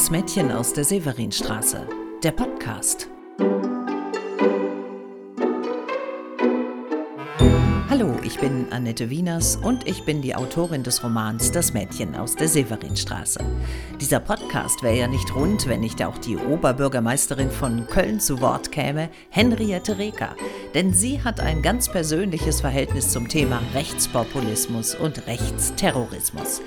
Das Mädchen aus der Severinstraße. Der Podcast. Hallo, ich bin Annette Wieners und ich bin die Autorin des Romans Das Mädchen aus der Severinstraße. Dieser Podcast wäre ja nicht rund, wenn nicht auch die Oberbürgermeisterin von Köln zu Wort käme, Henriette Reker. Denn sie hat ein ganz persönliches Verhältnis zum Thema Rechtspopulismus und Rechtsterrorismus.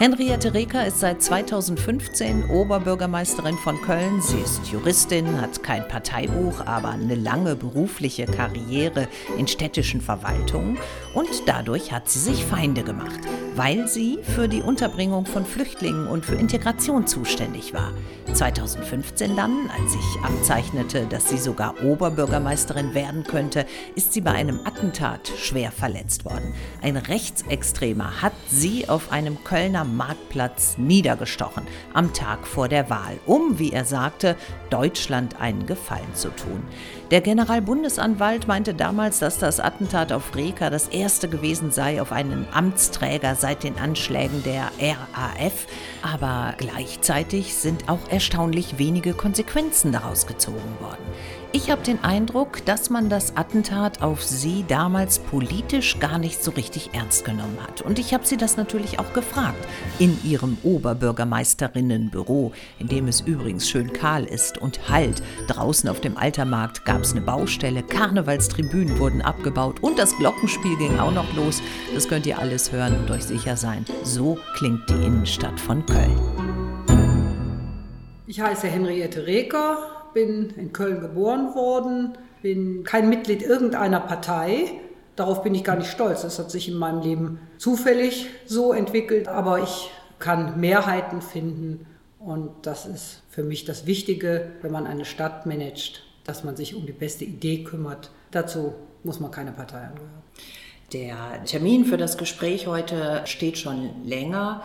Henriette Reker ist seit 2015 Oberbürgermeisterin von Köln. Sie ist Juristin, hat kein Parteibuch, aber eine lange berufliche Karriere in städtischen Verwaltungen und dadurch hat sie sich Feinde gemacht, weil sie für die Unterbringung von Flüchtlingen und für Integration zuständig war. 2015 dann, als sich abzeichnete, dass sie sogar Oberbürgermeisterin werden könnte, ist sie bei einem Attentat schwer verletzt worden. Ein Rechtsextremer hat sie auf einem Kölner Marktplatz niedergestochen, am Tag vor der Wahl, um, wie er sagte, Deutschland einen Gefallen zu tun. Der Generalbundesanwalt meinte damals, dass das Attentat auf Reker das erste gewesen sei auf einen Amtsträger seit den Anschlägen der RAF, aber gleichzeitig sind auch erstaunlich wenige Konsequenzen daraus gezogen worden. Ich habe den Eindruck, dass man das Attentat auf sie damals politisch gar nicht so richtig ernst genommen hat. Und ich habe sie das natürlich auch gefragt. In ihrem Oberbürgermeisterinnenbüro, in dem es übrigens schön kahl ist und halt. Draußen auf dem Altermarkt gab es eine Baustelle, Karnevalstribünen wurden abgebaut und das Glockenspiel ging auch noch los. Das könnt ihr alles hören und euch sicher sein. So klingt die Innenstadt von Köln. Ich heiße Henriette Reker bin in Köln geboren worden, bin kein Mitglied irgendeiner Partei. Darauf bin ich gar nicht stolz. Das hat sich in meinem Leben zufällig so entwickelt. Aber ich kann Mehrheiten finden. Und das ist für mich das Wichtige, wenn man eine Stadt managt, dass man sich um die beste Idee kümmert. Dazu muss man keine Partei angehören. Der Termin für das Gespräch heute steht schon länger.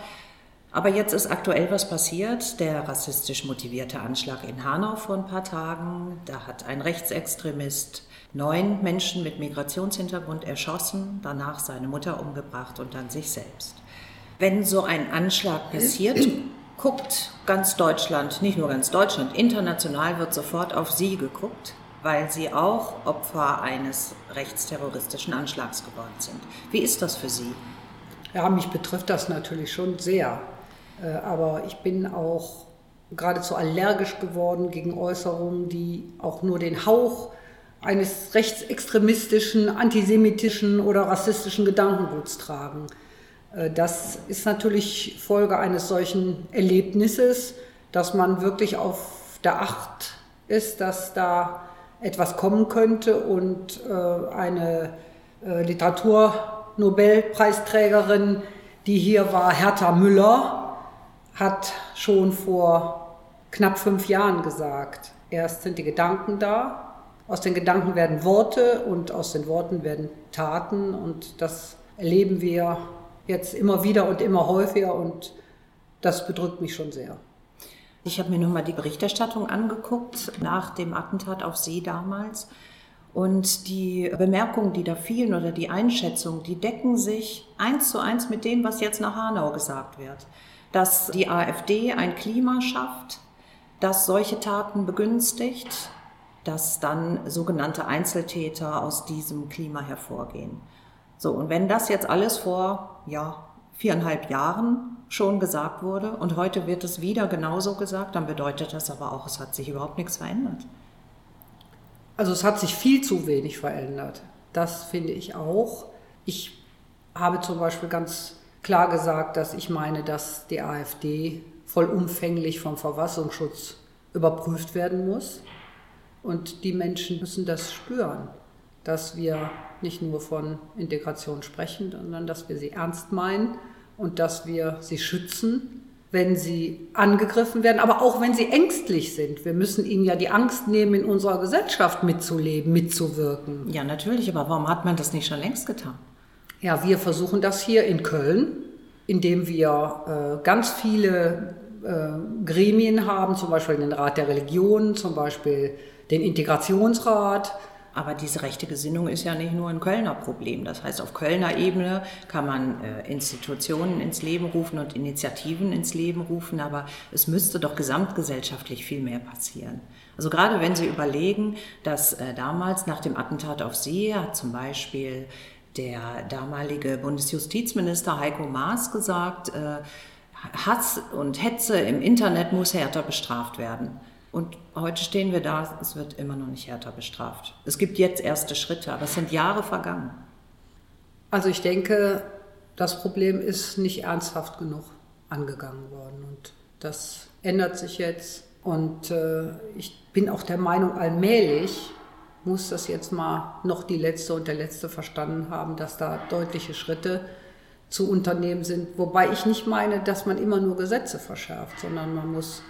Aber jetzt ist aktuell was passiert. Der rassistisch motivierte Anschlag in Hanau vor ein paar Tagen. Da hat ein Rechtsextremist neun Menschen mit Migrationshintergrund erschossen, danach seine Mutter umgebracht und dann sich selbst. Wenn so ein Anschlag passiert, guckt ganz Deutschland, nicht nur ganz Deutschland, international wird sofort auf Sie geguckt, weil Sie auch Opfer eines rechtsterroristischen Anschlags geworden sind. Wie ist das für Sie? Ja, mich betrifft das natürlich schon sehr. Äh, aber ich bin auch geradezu allergisch geworden gegen Äußerungen, die auch nur den Hauch eines rechtsextremistischen, antisemitischen oder rassistischen Gedankenguts tragen. Äh, das ist natürlich Folge eines solchen Erlebnisses, dass man wirklich auf der Acht ist, dass da etwas kommen könnte und äh, eine Literaturnobelpreisträgerin, die hier war, Hertha Müller, hat schon vor knapp fünf Jahren gesagt, erst sind die Gedanken da, aus den Gedanken werden Worte und aus den Worten werden Taten und das erleben wir jetzt immer wieder und immer häufiger und das bedrückt mich schon sehr. Ich habe mir nun mal die Berichterstattung angeguckt nach dem Attentat auf See damals. Und die Bemerkungen, die da fielen oder die Einschätzungen, die decken sich eins zu eins mit dem, was jetzt nach Hanau gesagt wird dass die AfD ein Klima schafft, das solche Taten begünstigt, dass dann sogenannte Einzeltäter aus diesem Klima hervorgehen. So, und wenn das jetzt alles vor, ja, viereinhalb Jahren schon gesagt wurde und heute wird es wieder genauso gesagt, dann bedeutet das aber auch, es hat sich überhaupt nichts verändert. Also es hat sich viel zu wenig verändert. Das finde ich auch. Ich habe zum Beispiel ganz klar gesagt, dass ich meine, dass die AfD vollumfänglich vom Verfassungsschutz überprüft werden muss. Und die Menschen müssen das spüren, dass wir nicht nur von Integration sprechen, sondern dass wir sie ernst meinen und dass wir sie schützen, wenn sie angegriffen werden, aber auch wenn sie ängstlich sind. Wir müssen ihnen ja die Angst nehmen, in unserer Gesellschaft mitzuleben, mitzuwirken. Ja, natürlich, aber warum hat man das nicht schon längst getan? Ja, wir versuchen das hier in Köln, indem wir äh, ganz viele äh, Gremien haben, zum Beispiel den Rat der Religion, zum Beispiel den Integrationsrat, Aber diese rechte Gesinnung ist ja nicht nur ein Kölner Problem. Das heißt, auf Kölner Ebene kann man äh, Institutionen ins Leben rufen und Initiativen ins Leben rufen, aber es müsste doch gesamtgesellschaftlich viel mehr passieren. Also gerade wenn Sie überlegen, dass äh, damals nach dem Attentat auf Sie hat zum Beispiel der damalige Bundesjustizminister Heiko Maas gesagt, äh, Hass und Hetze im Internet muss härter bestraft werden. Und heute stehen wir da, es wird immer noch nicht härter bestraft. Es gibt jetzt erste Schritte, aber es sind Jahre vergangen. Also ich denke, das Problem ist nicht ernsthaft genug angegangen worden. Und das ändert sich jetzt. Und äh, ich bin auch der Meinung, allmählich muss das jetzt mal noch die letzte und der letzte verstanden haben, dass da deutliche Schritte zu unternehmen sind. Wobei ich nicht meine, dass man immer nur Gesetze verschärft, sondern man muss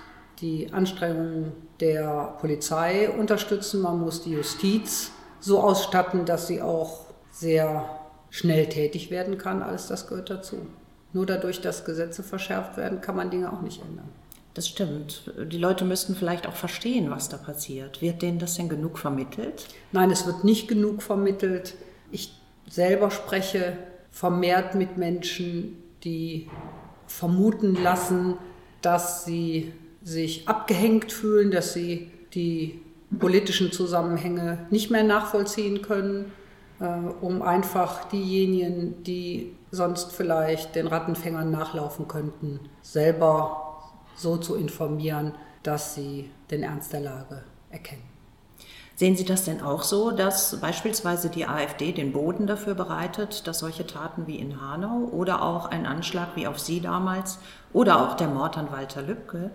die Anstrengungen der Polizei unterstützen, man muss die Justiz so ausstatten, dass sie auch sehr schnell tätig werden kann. Alles das gehört dazu. Nur dadurch, dass Gesetze verschärft werden, kann man Dinge auch nicht ändern. Das stimmt. Die Leute müssten vielleicht auch verstehen, was da passiert. Wird denen das denn genug vermittelt? Nein, es wird nicht genug vermittelt. Ich selber spreche vermehrt mit Menschen, die vermuten lassen, dass sie sich abgehängt fühlen, dass sie die politischen Zusammenhänge nicht mehr nachvollziehen können, äh, um einfach diejenigen, die sonst vielleicht den Rattenfängern nachlaufen könnten, selber so zu informieren, dass sie den Ernst der Lage erkennen. Sehen Sie das denn auch so, dass beispielsweise die AfD den Boden dafür bereitet, dass solche Taten wie in Hanau oder auch ein Anschlag wie auf Sie damals oder auch der Mord an Walter Lübcke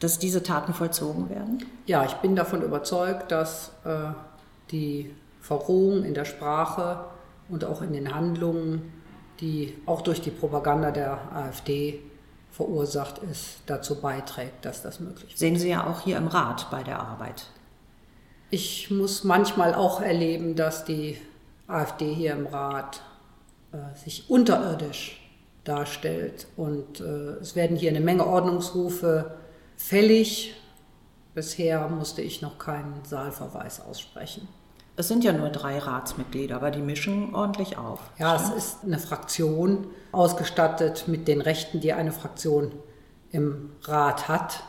dass diese Taten vollzogen werden? Ja, ich bin davon überzeugt, dass äh, die Verrohung in der Sprache und auch in den Handlungen, die auch durch die Propaganda der AfD verursacht ist, dazu beiträgt, dass das möglich ist. Sehen Sie ja auch hier im Rat bei der Arbeit. Ich muss manchmal auch erleben, dass die AfD hier im Rat äh, sich unterirdisch darstellt. Und äh, es werden hier eine Menge Ordnungsrufe fällig. Bisher musste ich noch keinen Saalverweis aussprechen. Es sind ja nur drei Ratsmitglieder, aber die mischen ordentlich auf. Ja, es ist eine Fraktion ausgestattet mit den Rechten, die eine Fraktion im Rat hat.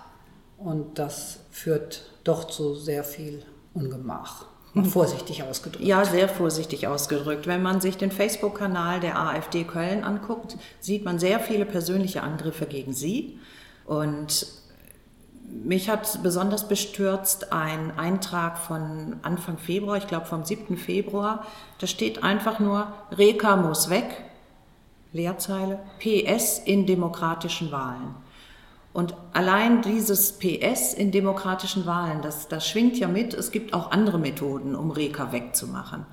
Und das führt doch zu sehr viel Ungemach. Vorsichtig ausgedrückt. Ja, sehr vorsichtig ausgedrückt. Wenn man sich den Facebook-Kanal der AfD Köln anguckt, sieht man sehr viele persönliche Angriffe gegen Sie. Und mich hat besonders bestürzt ein Eintrag von Anfang Februar, ich glaube vom 7. Februar. Da steht einfach nur, Reka muss weg, Leerzeile, PS in demokratischen Wahlen. Und allein dieses PS in demokratischen Wahlen, das, das schwingt ja mit, es gibt auch andere Methoden, um Reka wegzumachen.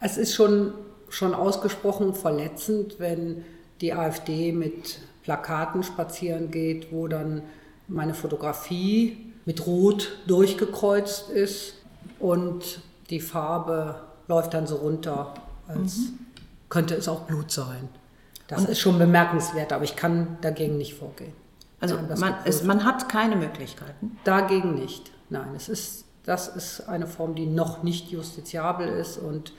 Es ist schon, schon ausgesprochen verletzend, wenn die AfD mit Plakaten spazieren geht, wo dann meine Fotografie mit Rot durchgekreuzt ist und die Farbe läuft dann so runter, als mhm. könnte es auch Blut sein. Das und ist schon bemerkenswert, aber ich kann dagegen nicht vorgehen. Also man, es, man, hat keine Möglichkeiten? Dagegen nicht. Nein, es ist, das ist eine Form, die noch nicht justiziabel ist und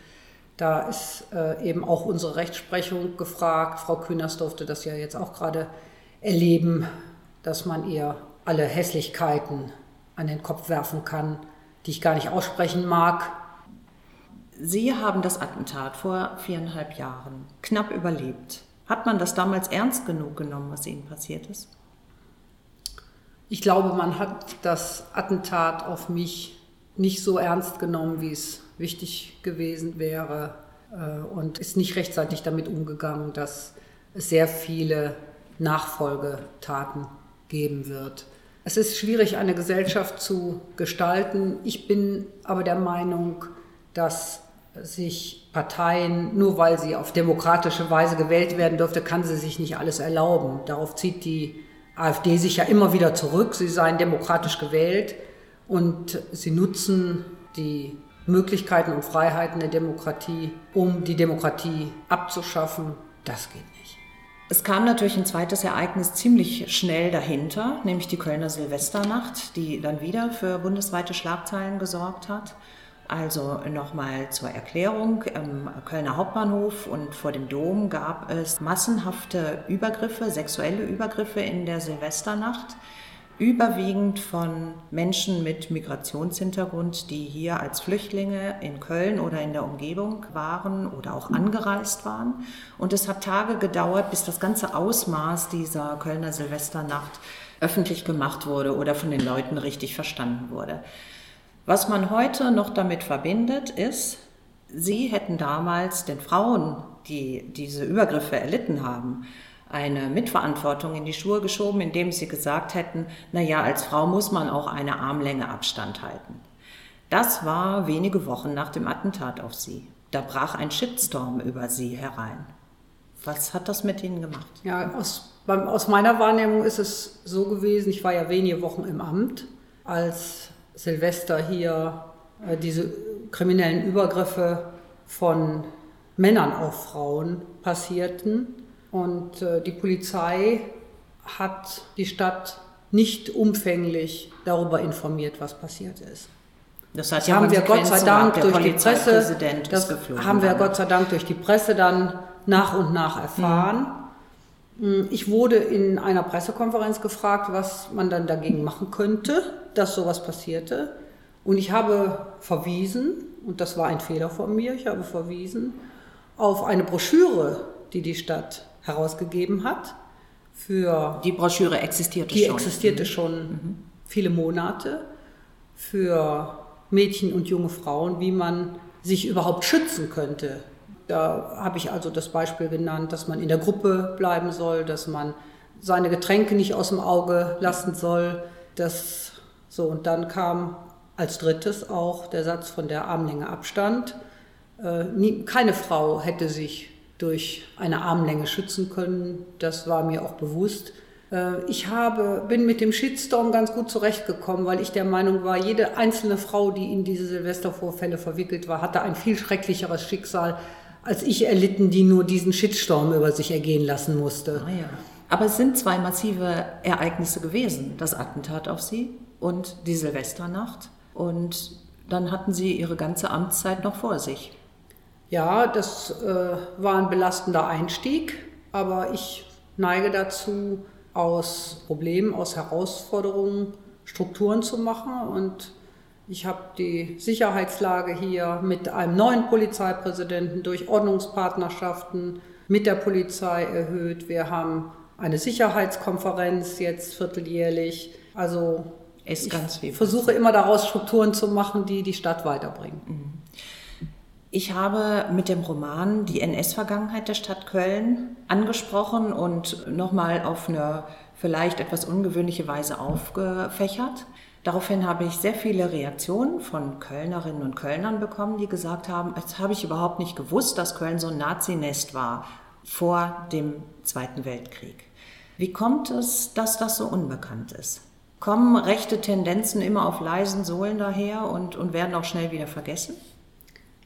da ist äh, eben auch unsere Rechtsprechung gefragt. Frau Kühners durfte das ja jetzt auch gerade erleben, dass man ihr alle Hässlichkeiten an den Kopf werfen kann, die ich gar nicht aussprechen mag. Sie haben das Attentat vor viereinhalb Jahren knapp überlebt. Hat man das damals ernst genug genommen, was Ihnen passiert ist? Ich glaube, man hat das Attentat auf mich nicht so ernst genommen, wie es wichtig gewesen wäre äh, und ist nicht rechtzeitig damit umgegangen, dass es sehr viele Nachfolgetaten geben wird. Es ist schwierig, eine Gesellschaft zu gestalten. Ich bin aber der Meinung, dass sich Parteien, nur weil sie auf demokratische Weise gewählt werden dürfte, kann sie sich nicht alles erlauben. Darauf zieht die AfD sich ja immer wieder zurück. Sie seien demokratisch gewählt und sie nutzen die Möglichkeiten und Freiheiten der Demokratie, um die Demokratie abzuschaffen. Das geht nicht. Es kam natürlich ein zweites Ereignis ziemlich schnell dahinter, nämlich die Kölner Silvesternacht, die dann wieder für bundesweite Schlagzeilen gesorgt hat. Also nochmal zur Erklärung, im Kölner Hauptbahnhof und vor dem Dom gab es massenhafte Übergriffe, sexuelle Übergriffe in der Silvesternacht überwiegend von Menschen mit Migrationshintergrund, die hier als Flüchtlinge in Köln oder in der Umgebung waren oder auch angereist waren. Und es hat Tage gedauert, bis das ganze Ausmaß dieser Kölner Silvesternacht öffentlich gemacht wurde oder von den Leuten richtig verstanden wurde. Was man heute noch damit verbindet, ist, sie hätten damals den Frauen, die diese Übergriffe erlitten haben, eine Mitverantwortung in die Schuhe geschoben, indem sie gesagt hätten, na ja, als Frau muss man auch eine Armlänge Abstand halten. Das war wenige Wochen nach dem Attentat auf sie. Da brach ein Shitstorm über sie herein. Was hat das mit Ihnen gemacht? Ja, aus, aus meiner Wahrnehmung ist es so gewesen, ich war ja wenige Wochen im Amt, als Silvester hier äh, diese kriminellen Übergriffe von Männern auf Frauen passierten und äh, die Polizei hat die Stadt nicht umfänglich darüber informiert, was passiert ist. Das, heißt, haben wir Gott sei Dank durch die Presse, das haben wir Gott sei Dank durch die Presse dann nach und nach erfahren. Mhm. Ich wurde in einer Pressekonferenz gefragt, was man dann dagegen machen könnte, dass sowas passierte. Und ich habe verwiesen, und das war ein Fehler von mir, ich habe verwiesen auf eine Broschüre, die die Stadt herausgegeben hat. Für die Broschüre existierte die schon. Die existierte mhm. schon mhm. viele Monate für Mädchen und junge Frauen, wie man sich überhaupt schützen könnte. Da habe ich also das Beispiel genannt, dass man in der Gruppe bleiben soll, dass man seine Getränke nicht aus dem Auge lassen soll. Das, so, und dann kam als drittes auch der Satz von der Armlänge Abstand. Äh, nie, keine Frau hätte sich durch eine Armlänge schützen können. Das war mir auch bewusst. Äh, ich habe, bin mit dem Shitstorm ganz gut zurechtgekommen, weil ich der Meinung war, jede einzelne Frau, die in diese Silvestervorfälle verwickelt war, hatte ein viel schrecklicheres Schicksal als ich erlitten, die nur diesen Shitstorm über sich ergehen lassen musste. Ah ja. Aber es sind zwei massive Ereignisse gewesen, das Attentat auf sie und die Silvesternacht. Und dann hatten sie ihre ganze Amtszeit noch vor sich. Ja, das äh, war ein belastender Einstieg, aber ich neige dazu, aus Problemen, aus Herausforderungen Strukturen zu machen. Und ich habe die Sicherheitslage hier mit einem neuen Polizeipräsidenten durch Ordnungspartnerschaften mit der Polizei erhöht. Wir haben eine Sicherheitskonferenz jetzt vierteljährlich. Also ich versuche immer daraus Strukturen zu machen, die die Stadt weiterbringen. Mhm. Ich habe mit dem Roman die NS-Vergangenheit der Stadt Köln angesprochen und nochmal auf eine vielleicht etwas ungewöhnliche Weise aufgefächert. Daraufhin habe ich sehr viele Reaktionen von Kölnerinnen und Kölnern bekommen, die gesagt haben, jetzt habe ich überhaupt nicht gewusst, dass Köln so ein Nazinest war vor dem Zweiten Weltkrieg. Wie kommt es, dass das so unbekannt ist? Kommen rechte Tendenzen immer auf leisen Sohlen daher und, und werden auch schnell wieder vergessen?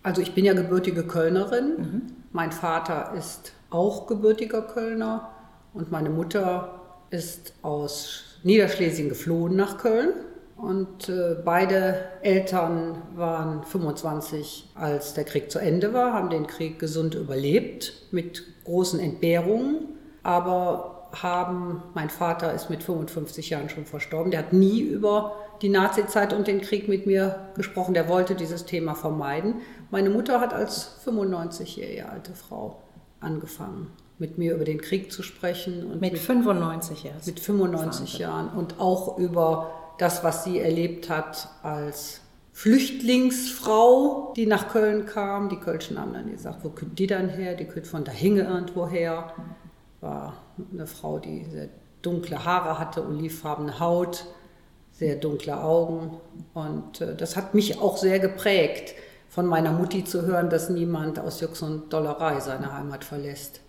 Also ich bin ja gebürtige Kölnerin. Mhm. Mein Vater ist auch gebürtiger Kölner und meine Mutter ist aus Niederschlesien geflohen nach Köln. Und äh, beide Eltern waren 25, als der Krieg zu Ende war, haben den Krieg gesund überlebt mit großen Entbehrungen. Aber haben, mein Vater ist mit 55 Jahren schon verstorben, der hat nie über die Nazizeit und den Krieg mit mir gesprochen, der wollte dieses Thema vermeiden. Meine Mutter hat als 95-jährige alte Frau angefangen, mit mir über den Krieg zu sprechen. Und mit, mit 95 Jahren? Mit 95 Jahren und auch über das, was sie erlebt hat als Flüchtlingsfrau, die nach Köln kam. Die Kölschen haben dann gesagt, wo kommt die dann her? Die kommt von da hinge irgendwo her war eine Frau, die sehr dunkle Haare hatte, olivfarbene Haut, sehr dunkle Augen. Und äh, das hat mich auch sehr geprägt, von meiner Mutti zu hören, dass niemand aus Jux und Dollerei seine Heimat verlässt.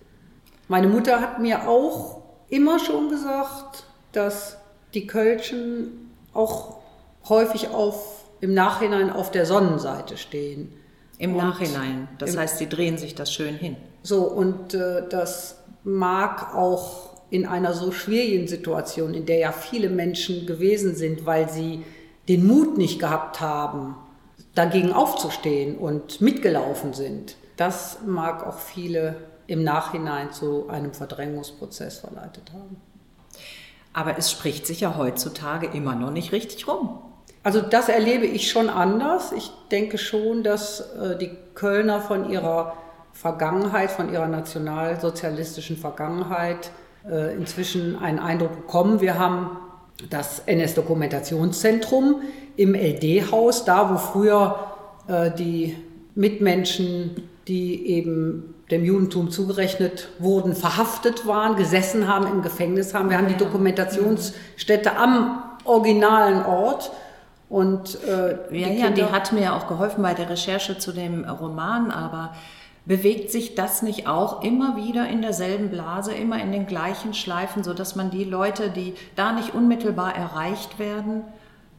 Meine Mutter hat mir auch immer schon gesagt, dass die Kölschen auch häufig auf, im Nachhinein auf der Sonnenseite stehen. Im Nachhinein. Das heißt, sie drehen sich das schön hin. So, und äh, das mag auch in einer so schwierigen Situation, in der ja viele Menschen gewesen sind, weil sie den Mut nicht gehabt haben, dagegen aufzustehen und mitgelaufen sind. Das mag auch viele im Nachhinein zu einem Verdrängungsprozess verleitet haben. Aber es spricht sich ja heutzutage immer noch nicht richtig rum. Also das erlebe ich schon anders. Ich denke schon, dass äh, die Kölner von ihrer Vergangenheit, von ihrer nationalsozialistischen Vergangenheit äh, inzwischen einen Eindruck bekommen. Wir haben das NS-Dokumentationszentrum im LD-Haus, da wo früher äh, die Mitmenschen, die eben dem Judentum zugerechnet wurden, verhaftet waren, gesessen haben, im Gefängnis haben. Wir haben die Dokumentationsstätte am originalen Ort. Und, äh, ja, die ja, die hat mir auch geholfen bei der Recherche zu dem Roman, aber bewegt sich das nicht auch immer wieder in derselben Blase, immer in den gleichen Schleifen, sodass man die Leute, die da nicht unmittelbar erreicht werden,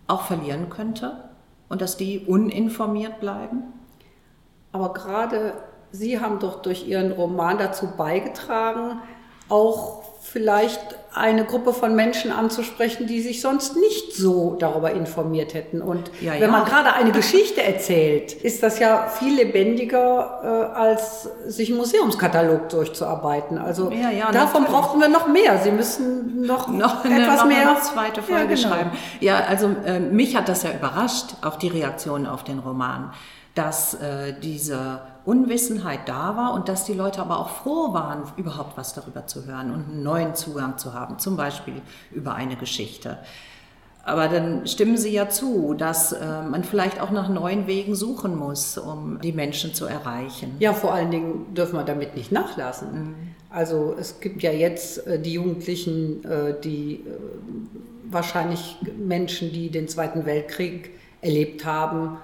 auch verlieren könnte und dass die uninformiert bleiben? Aber gerade Sie haben doch durch Ihren Roman dazu beigetragen, auch vielleicht eine Gruppe von Menschen anzusprechen, die sich sonst nicht so darüber informiert hätten. Und ja, wenn ja. man gerade eine Geschichte erzählt, ist das ja viel lebendiger, äh, als sich einen Museumskatalog durchzuarbeiten. Also ja, davon brauchten wir noch mehr. Sie müssen noch, noch etwas noch mehr. Eine zweite Folge genau. schreiben. Ja, also äh, mich hat das ja überrascht, auch die Reaktion auf den Roman, dass äh, diese Unwissenheit da war und dass die Leute aber auch froh waren, überhaupt was darüber zu hören und einen neuen Zugang zu haben, zum Beispiel über eine Geschichte. Aber dann stimmen Sie ja zu, dass äh, man vielleicht auch nach neuen Wegen suchen muss, um die Menschen zu erreichen. Ja, vor allen Dingen dürfen wir damit nicht nachlassen. Mhm. Also es gibt ja jetzt äh, die Jugendlichen, äh, die äh, wahrscheinlich Menschen, die den Zweiten Weltkrieg erlebt haben,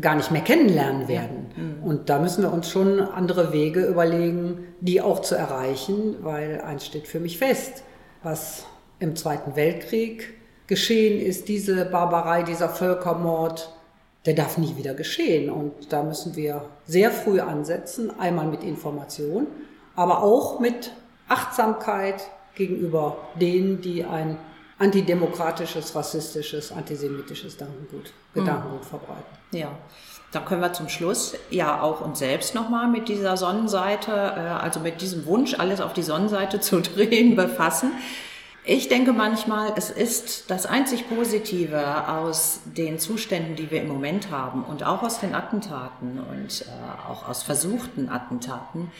gar nicht mehr kennenlernen werden. Ja. Mhm. Und da müssen wir uns schon andere Wege überlegen, die auch zu erreichen, weil eins steht für mich fest, was im Zweiten Weltkrieg geschehen ist, diese Barbarei, dieser Völkermord, der darf nie wieder geschehen. Und da müssen wir sehr früh ansetzen, einmal mit Information, aber auch mit Achtsamkeit gegenüber denen, die ein antidemokratisches, rassistisches, antisemitisches Gedankengut, Gedankengut mhm. verbreiten. Ja, dann können wir zum Schluss ja auch uns selbst nochmal mit dieser Sonnenseite, äh, also mit diesem Wunsch, alles auf die Sonnenseite zu drehen, befassen. Ich denke manchmal, es ist das einzig Positive aus den Zuständen, die wir im Moment haben und auch aus den Attentaten und äh, auch aus versuchten Attentaten,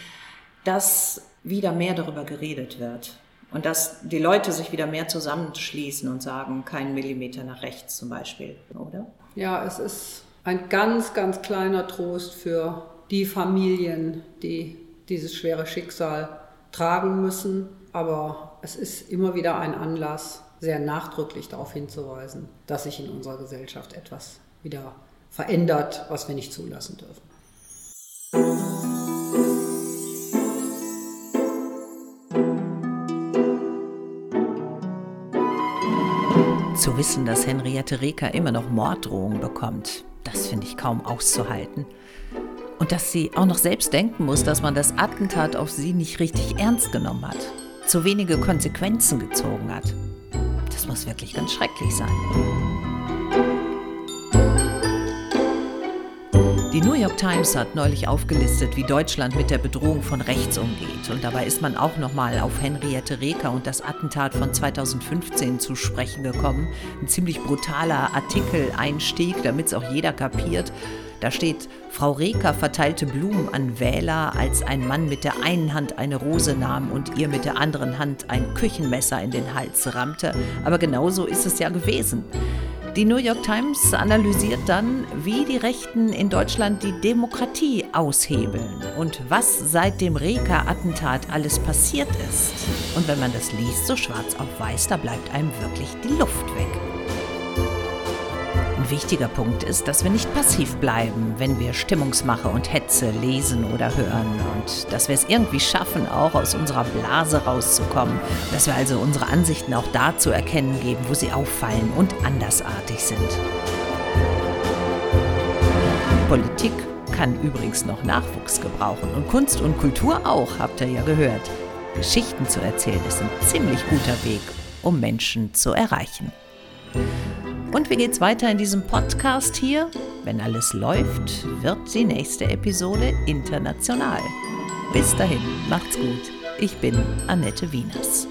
dass wieder mehr darüber geredet wird und dass die Leute sich wieder mehr zusammenschließen und sagen, keinen Millimeter nach rechts zum Beispiel, oder? Ja, es ist ein ganz, ganz kleiner Trost für die Familien, die dieses schwere Schicksal tragen müssen. Aber es ist immer wieder ein Anlass, sehr nachdrücklich darauf hinzuweisen, dass sich in unserer Gesellschaft etwas wieder verändert, was wir nicht zulassen dürfen. Zu wissen, dass Henriette Reker immer noch Morddrohungen bekommt, das finde ich kaum auszuhalten. Und dass sie auch noch selbst denken muss, dass man das Attentat auf sie nicht richtig ernst genommen hat, zu wenige Konsequenzen gezogen hat. Das muss wirklich ganz schrecklich sein. Die New York Times hat neulich aufgelistet, wie Deutschland mit der Bedrohung von rechts umgeht. Und dabei ist man auch nochmal auf Henriette Reker und das Attentat von 2015 zu sprechen gekommen. Ein ziemlich brutaler Artikel-Einstieg, damit es auch jeder kapiert. Da steht, Frau Reker verteilte Blumen an Wähler, als ein Mann mit der einen Hand eine Rose nahm und ihr mit der anderen Hand ein Küchenmesser in den Hals rammte. Aber genauso ist es ja gewesen. Die New York Times analysiert dann, wie die Rechten in Deutschland die Demokratie aushebeln und was seit dem Reka-Attentat alles passiert ist. Und wenn man das liest, so schwarz auf weiß, da bleibt einem wirklich die Luft weg wichtiger Punkt ist, dass wir nicht passiv bleiben, wenn wir Stimmungsmache und Hetze lesen oder hören und dass wir es irgendwie schaffen, auch aus unserer Blase rauszukommen, dass wir also unsere Ansichten auch da zu erkennen geben, wo sie auffallen und andersartig sind. Politik kann übrigens noch Nachwuchs gebrauchen und Kunst und Kultur auch, habt ihr ja gehört. Geschichten zu erzählen ist ein ziemlich guter Weg, um Menschen zu erreichen. Und wie geht's weiter in diesem Podcast hier? Wenn alles läuft, wird die nächste Episode international. Bis dahin, macht's gut. Ich bin Annette Wieners.